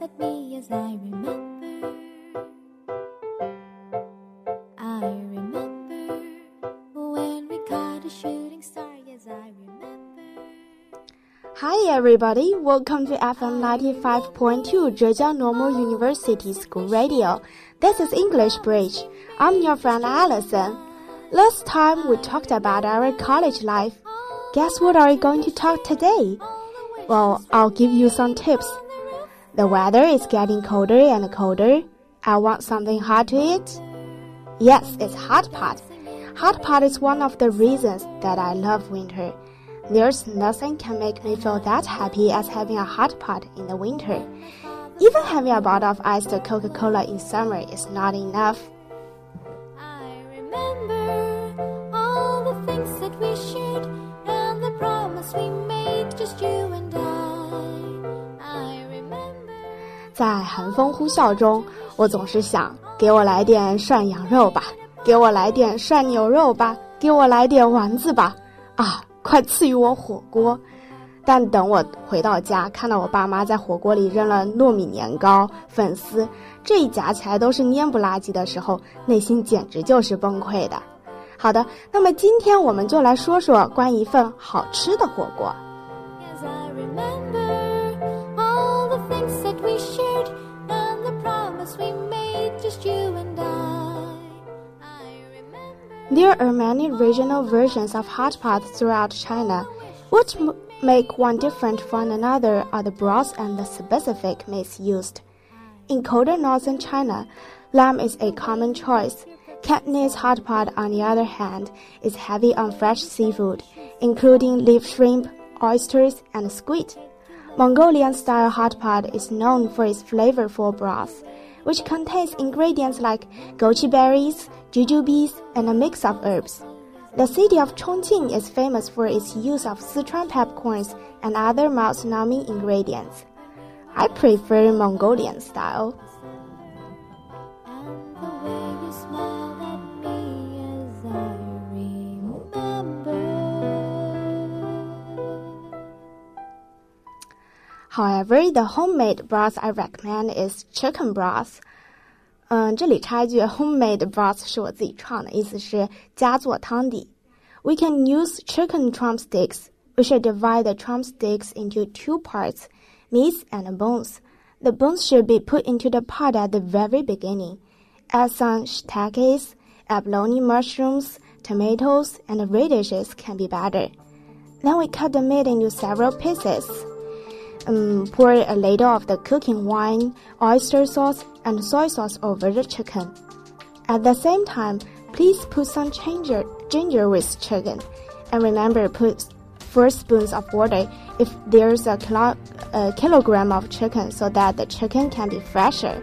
at me as I remember. I remember when we caught a shooting star. Yes, I remember. Hi everybody, welcome to FM 95.2 Zhejiang Normal University School Radio. This is English Bridge. I'm your friend Allison. Last time we talked about our college life. Guess what are we going to talk today? Well, I'll give you some tips. The weather is getting colder and colder. I want something hot to eat. Yes, it's hot pot. Hot pot is one of the reasons that I love winter. There's nothing can make me feel that happy as having a hot pot in the winter. Even having a bottle of iced Coca-Cola in summer is not enough. 在寒风呼啸中，我总是想，给我来点涮羊肉吧，给我来点涮牛肉吧，给我来点丸子吧，啊，快赐予我火锅！但等我回到家，看到我爸妈在火锅里扔了糯米年糕、粉丝，这一夹起来都是蔫不拉几的时候，内心简直就是崩溃的。好的，那么今天我们就来说说关于一份好吃的火锅。There are many regional versions of hot pot throughout China. What make one different from another are the broths and the specific meats used. In colder northern China, lamb is a common choice. Cantonese hot pot, on the other hand, is heavy on fresh seafood, including leaf shrimp, oysters, and squid. Mongolian style hot pot is known for its flavorful broth, which contains ingredients like goji berries, jujubes, and a mix of herbs. The city of Chongqing is famous for its use of Sichuan peppercorns and other mouth-numbing ingredients. I prefer Mongolian style. However, the homemade broth I recommend is chicken broth. 嗯，这里插一句，homemade broth 是我自己创的，意思是家做汤底。We can use chicken drumsticks. We should divide the drumsticks into two parts, meats and bones. The bones should be put into the pot at the very beginning. Add some shiitakes, abalone mushrooms, tomatoes, and radishes can be better. Then we cut the meat into several pieces. Um, pour a little of the cooking wine, oyster sauce, and soy sauce over the chicken. At the same time, please put some ginger, ginger with chicken, and remember put four spoons of water if there's a, kilo, a kilogram of chicken so that the chicken can be fresher.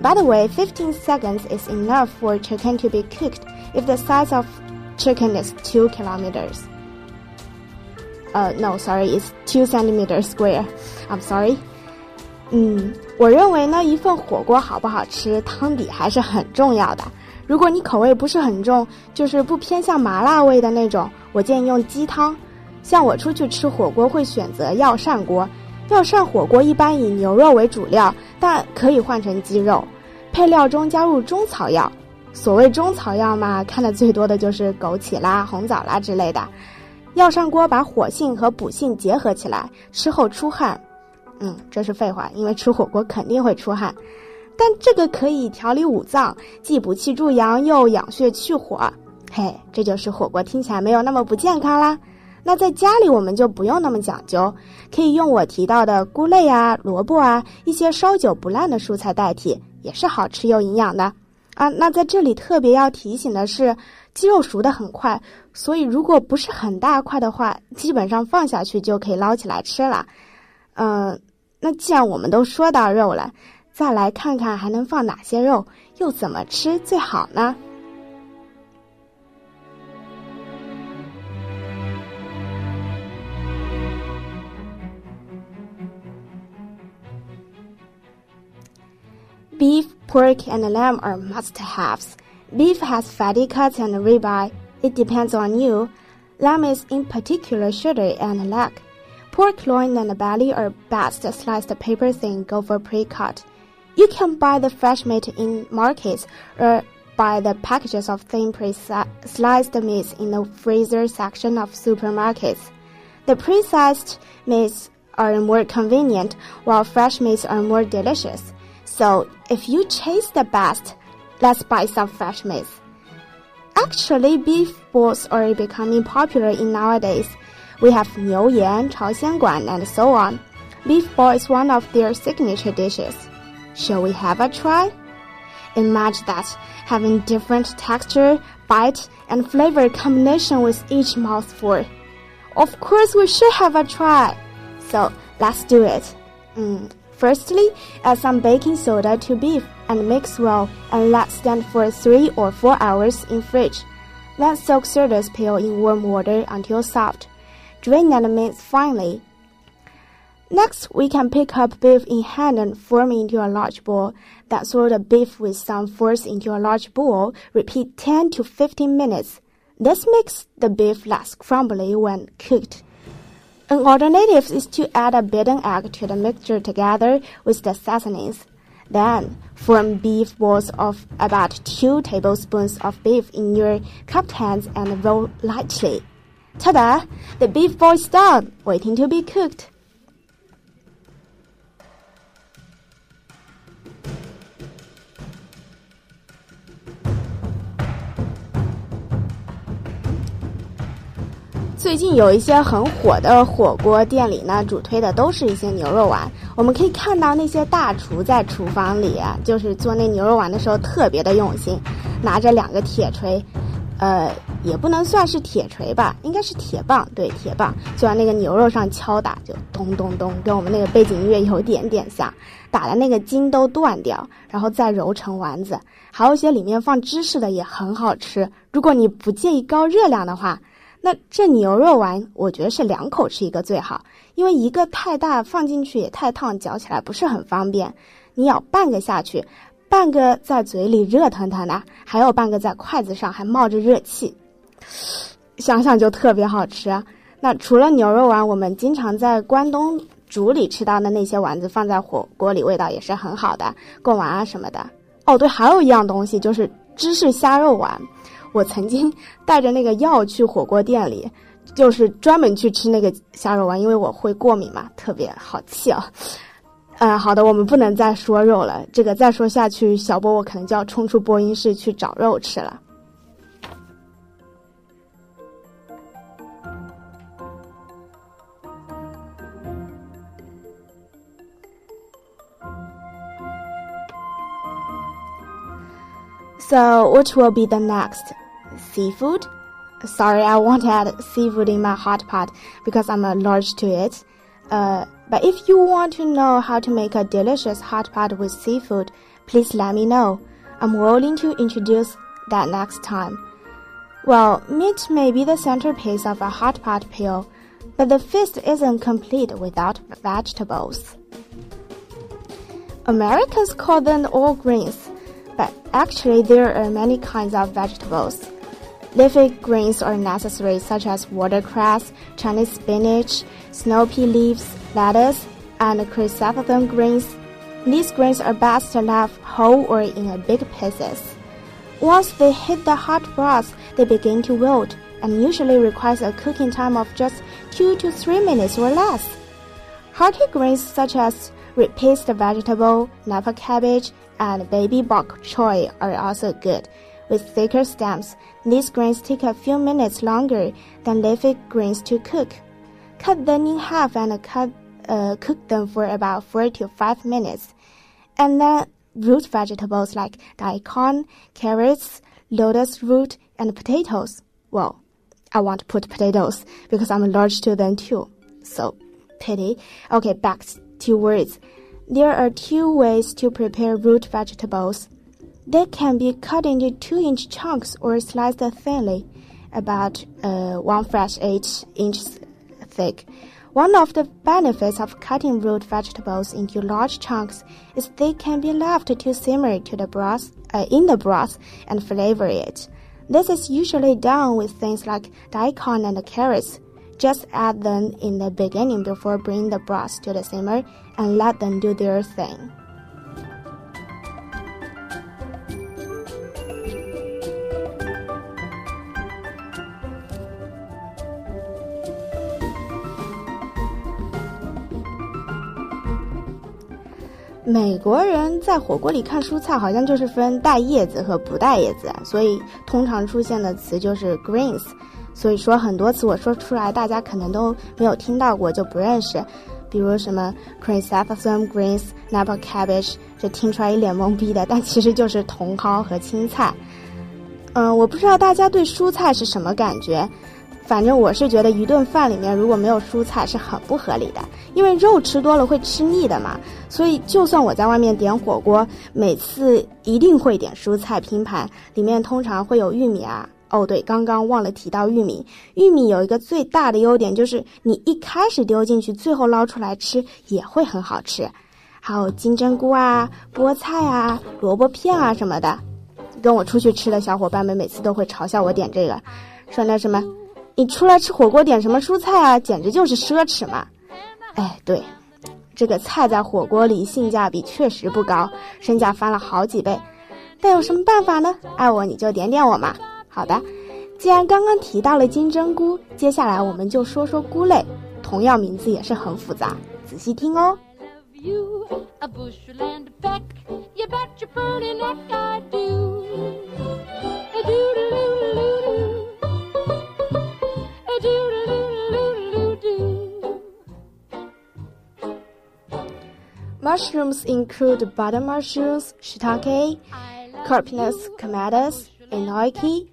By the way, 15 seconds is enough for chicken to be cooked if the size of chicken is 2 kilometers. Uh, no, sorry, it's two centimeters square. I'm sorry. 嗯，我认为呢，一份火锅好不好吃，汤底还是很重要的。如果你口味不是很重，就是不偏向麻辣味的那种，我建议用鸡汤。像我出去吃火锅会选择药膳锅，药膳火锅一般以牛肉为主料，但可以换成鸡肉。配料中加入中草药，所谓中草药嘛，看的最多的就是枸杞啦、红枣啦之类的。药膳锅把火性和补性结合起来，吃后出汗。嗯，这是废话，因为吃火锅肯定会出汗。但这个可以调理五脏，既补气助阳，又养血去火。嘿，这就是火锅听起来没有那么不健康啦。那在家里我们就不用那么讲究，可以用我提到的菇类啊、萝卜啊一些烧久不烂的蔬菜代替，也是好吃又营养的。啊，那在这里特别要提醒的是，鸡肉熟的很快，所以如果不是很大块的话，基本上放下去就可以捞起来吃了。嗯、那既然我们都说到肉了，再来看看还能放哪些肉，又怎么吃最好呢？Beef, pork, and lamb are must-haves. Beef has fatty cuts and ribeye. It depends on you. Lamb is in particular shoulder and leg. pork loin and belly are best sliced paper thin, go for pre-cut. You can buy the fresh meat in markets or buy the packages of thin pre-sliced meats in the freezer section of supermarkets. The pre-sliced meats are more convenient, while fresh meats are more delicious. So if you chase the best, let's buy some fresh meat. Actually, beef balls are becoming popular in nowadays. We have Niu Yan, Chao Xian Guan, and so on. Beef ball is one of their signature dishes. Shall we have a try? Imagine that having different texture, bite, and flavor combination with each mouthful. Of course, we should have a try. So let's do it. Mm. Firstly, add some baking soda to beef and mix well and let stand for 3 or 4 hours in fridge. Then soak citrus peel in warm water until soft. Drain and mince finely. Next, we can pick up beef in hand and form into a large ball. Then throw the beef with some force into a large bowl. Repeat 10 to 15 minutes. This makes the beef less crumbly when cooked. An alternative is to add a beaten egg to the mixture together with the seasonings. Then, form beef balls of about 2 tablespoons of beef in your cupped hands and roll lightly. Ta-da! The beef ball is done, waiting to be cooked. 最近有一些很火的火锅店里呢，主推的都是一些牛肉丸。我们可以看到那些大厨在厨房里，就是做那牛肉丸的时候特别的用心，拿着两个铁锤，呃，也不能算是铁锤吧，应该是铁棒，对，铁棒，就在那个牛肉上敲打，就咚咚咚，跟我们那个背景音乐有点点像，打的那个筋都断掉，然后再揉成丸子。还有一些里面放芝士的也很好吃。如果你不介意高热量的话。那这牛肉丸，我觉得是两口吃一个最好，因为一个太大放进去也太烫，嚼起来不是很方便。你咬半个下去，半个在嘴里热腾腾的，还有半个在筷子上还冒着热气，想想就特别好吃。那除了牛肉丸，我们经常在关东煮里吃到的那些丸子，放在火锅里味道也是很好的，贡丸啊什么的。哦，对，还有一样东西就是芝士虾肉丸。我曾经带着那个药去火锅店里，就是专门去吃那个虾肉丸，因为我会过敏嘛，特别好气啊！嗯，好的，我们不能再说肉了，这个再说下去，小波我可能就要冲出播音室去找肉吃了。So, what will be the next? Seafood? Sorry, I won't add seafood in my hot pot because I'm allergic to it. Uh, but if you want to know how to make a delicious hot pot with seafood, please let me know. I'm willing to introduce that next time. Well, meat may be the centerpiece of a hot pot meal, but the feast isn't complete without vegetables. Americans call them all greens, but actually there are many kinds of vegetables. Leafy greens are necessary such as watercress, Chinese spinach, snow pea leaves, lettuce, and chrysanthemum greens. These greens are best left whole or in big pieces. Once they hit the hot broth, they begin to wilt and usually requires a cooking time of just 2 to 3 minutes or less. Hearty greens such as replaced vegetable, napa cabbage, and baby bok choy are also good. With thicker stems, these grains take a few minutes longer than leafy greens to cook. Cut them in half and cut, uh, cook them for about 4 to 5 minutes. And then root vegetables like daikon, carrots, lotus root, and potatoes. Well, I want to put potatoes because I'm allergic to them too. So, pity. Okay, back to words. There are two ways to prepare root vegetables. They can be cut into 2-inch chunks or sliced thinly, about uh, 1 fresh 8 inches thick. One of the benefits of cutting root vegetables into large chunks is they can be left to simmer to the broth, uh, in the broth and flavor it. This is usually done with things like daikon and carrots. Just add them in the beginning before bringing the broth to the simmer and let them do their thing. 美国人在火锅里看蔬菜，好像就是分带叶子和不带叶子，所以通常出现的词就是 greens。所以说很多词我说出来，大家可能都没有听到过，就不认识。比如什么 chrysanthemum greens、napa cabbage，这听出来一脸懵逼的，但其实就是茼蒿和青菜。嗯，我不知道大家对蔬菜是什么感觉。反正我是觉得一顿饭里面如果没有蔬菜是很不合理的，因为肉吃多了会吃腻的嘛。所以就算我在外面点火锅，每次一定会点蔬菜拼盘，里面通常会有玉米啊。哦，对，刚刚忘了提到玉米。玉米有一个最大的优点就是你一开始丢进去，最后捞出来吃也会很好吃。还有金针菇啊、菠菜啊、萝卜片啊什么的。跟我出去吃的小伙伴们每次都会嘲笑我点这个，说那什么。你出来吃火锅点什么蔬菜啊？简直就是奢侈嘛！哎，对，这个菜在火锅里性价比确实不高，身价翻了好几倍。但有什么办法呢？爱我你就点点我嘛！好的，既然刚刚提到了金针菇，接下来我们就说说菇类，同样名字也是很复杂，仔细听哦。Mushrooms include button mushrooms, shiitake, Coprinus comatus, enoki.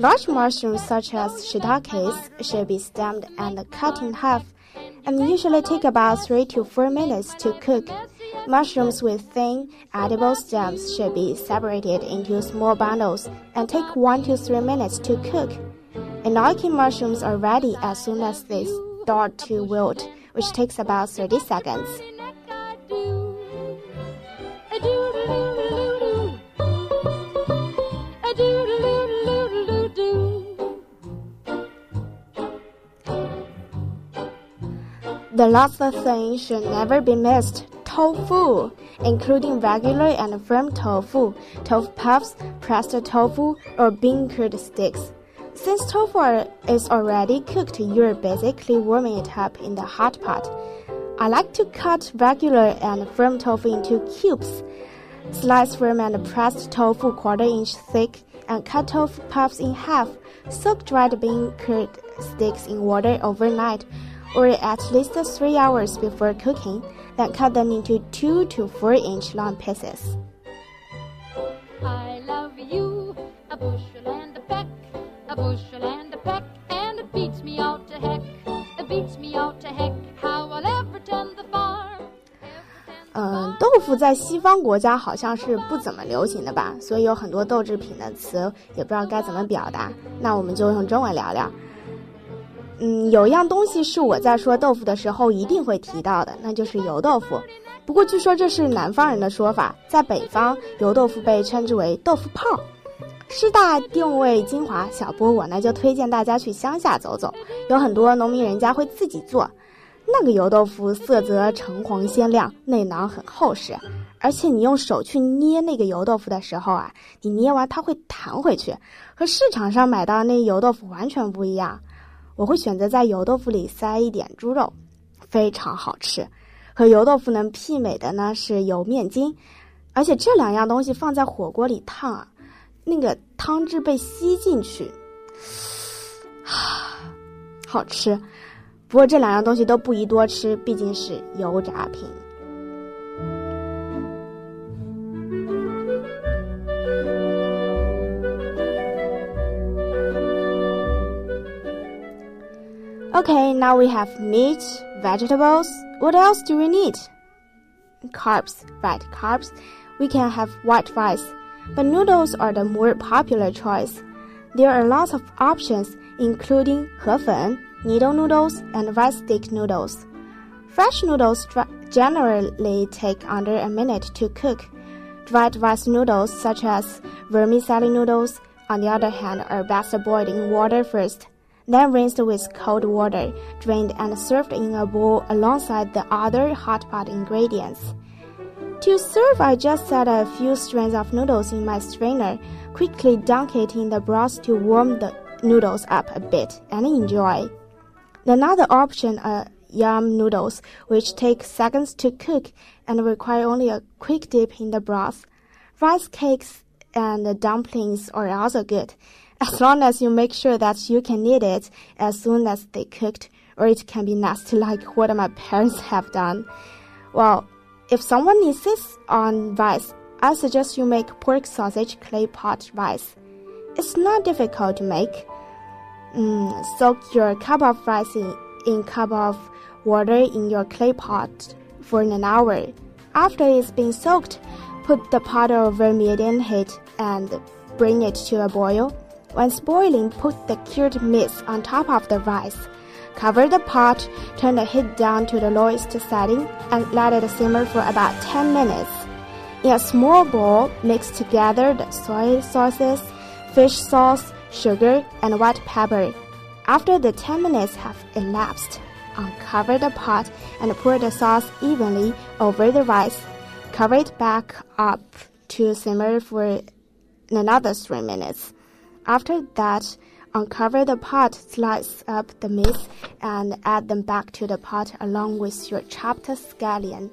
Large mushrooms such as shiitakes should be steamed and cut in half and usually take about 3 to 4 minutes to cook. Mushrooms with thin, edible stems should be separated into small bundles and take 1 to 3 minutes to cook. Enoki mushrooms are ready as soon as they start to wilt, which takes about 30 seconds. The last thing should never be missed tofu, including regular and firm tofu, tofu puffs, pressed tofu, or bean curd sticks. Since tofu is already cooked, you're basically warming it up in the hot pot. I like to cut regular and firm tofu into cubes. Slice firm and pressed tofu quarter inch thick and cut tofu puffs in half. Soak dried bean curd sticks in water overnight or at least 3 hours before cooking, then cut them into 2 to 4 inch long pieces. I love you, a bushel and a peck, a bushel and 在西方国家好像是不怎么流行的吧，所以有很多豆制品的词也不知道该怎么表达。那我们就用中文聊聊。嗯，有一样东西是我在说豆腐的时候一定会提到的，那就是油豆腐。不过据说这是南方人的说法，在北方油豆腐被称之为豆腐泡。师大定位精华，小波我呢就推荐大家去乡下走走，有很多农民人家会自己做。那个油豆腐色泽橙黄鲜亮，内囊很厚实，而且你用手去捏那个油豆腐的时候啊，你捏完它会弹回去，和市场上买到那油豆腐完全不一样。我会选择在油豆腐里塞一点猪肉，非常好吃。和油豆腐能媲美的呢是油面筋，而且这两样东西放在火锅里烫啊，那个汤汁被吸进去，好吃。不过这两样东西都不宜多吃，毕竟是油炸品。Okay, now we have meat, vegetables. What else do we need? Carbs, right? Carbs. We can have white rice, but noodles are the more popular choice. There are lots of options, including 河粉, needle noodles, and rice stick noodles. Fresh noodles generally take under a minute to cook. Dried rice noodles, such as vermicelli noodles, on the other hand, are best boiled in water first then rinsed with cold water, drained and served in a bowl alongside the other hot pot ingredients. To serve, I just set a few strands of noodles in my strainer, quickly dunk it in the broth to warm the noodles up a bit and enjoy. Another option are yam noodles, which take seconds to cook and require only a quick dip in the broth. Rice cakes and dumplings are also good, as long as you make sure that you can eat it as soon as they cooked, or it can be nasty like what my parents have done. Well, if someone insists on rice, I suggest you make pork sausage clay pot rice. It's not difficult to make. Mm, soak your cup of rice in, in cup of water in your clay pot for an hour. After it's been soaked, put the pot over medium heat and bring it to a boil. When boiling, put the cured meats on top of the rice. Cover the pot, turn the heat down to the lowest setting, and let it simmer for about 10 minutes. In a small bowl, mix together the soy sauces, fish sauce, sugar, and white pepper. After the 10 minutes have elapsed, uncover the pot and pour the sauce evenly over the rice. Cover it back up to simmer for another 3 minutes. After that, uncover the pot, slice up the meats, and add them back to the pot along with your chopped scallion.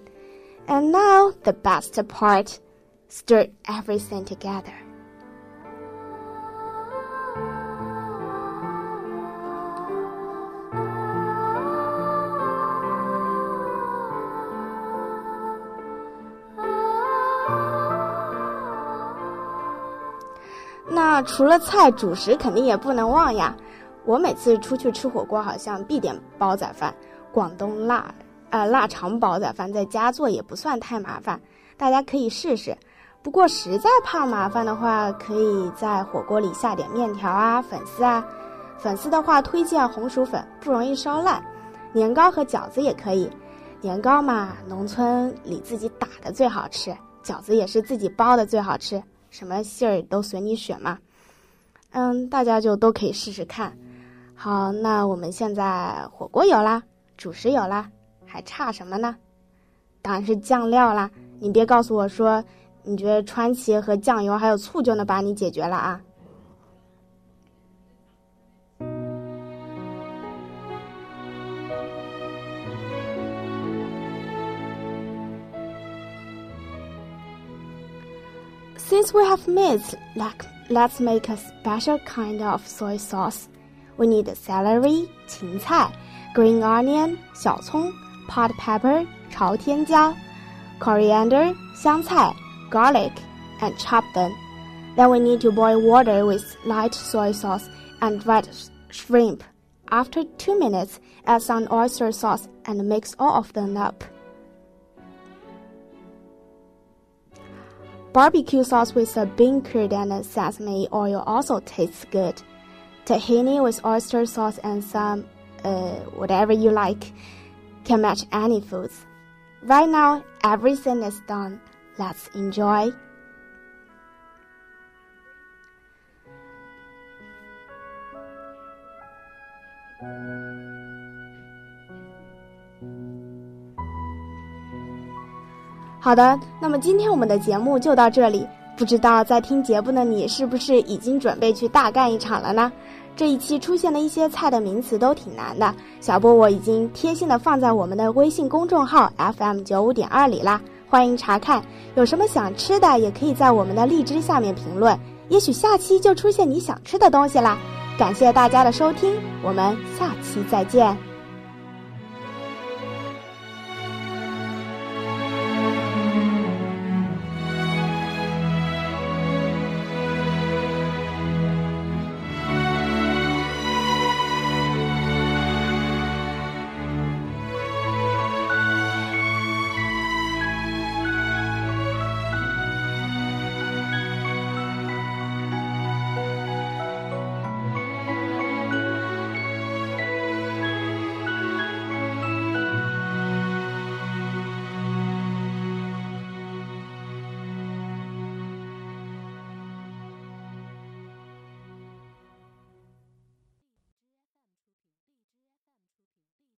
And now, the best part. Stir everything together. 那除了菜，主食肯定也不能忘呀。我每次出去吃火锅，好像必点煲仔饭，广东腊，呃，腊肠煲仔饭在家做也不算太麻烦，大家可以试试。不过实在怕麻烦的话，可以在火锅里下点面条啊、粉丝啊。粉丝的话，推荐红薯粉，不容易烧烂。年糕和饺子也可以。年糕嘛，农村里自己打的最好吃；饺子也是自己包的最好吃。什么馅儿都随你选嘛，嗯，大家就都可以试试看。好，那我们现在火锅有啦，主食有啦，还差什么呢？当然是酱料啦！你别告诉我说，你觉得川崎和酱油还有醋就能把你解决了啊 ？Since we have meat, like, let's make a special kind of soy sauce. We need celery, 芹菜, green onion, 小葱, pot pepper, 朝天椒, coriander, 香菜, garlic, and chop them. Then we need to boil water with light soy sauce and red shrimp. After two minutes, add some oyster sauce and mix all of them up. Barbecue sauce with a bean curd and sesame oil also tastes good. Tahini with oyster sauce and some, uh, whatever you like, can match any foods. Right now, everything is done. Let's enjoy. 好的，那么今天我们的节目就到这里。不知道在听节目的你是不是已经准备去大干一场了呢？这一期出现的一些菜的名词都挺难的，小波我已经贴心的放在我们的微信公众号 FM 九五点二里啦，欢迎查看。有什么想吃的，也可以在我们的荔枝下面评论，也许下期就出现你想吃的东西啦。感谢大家的收听，我们下期再见。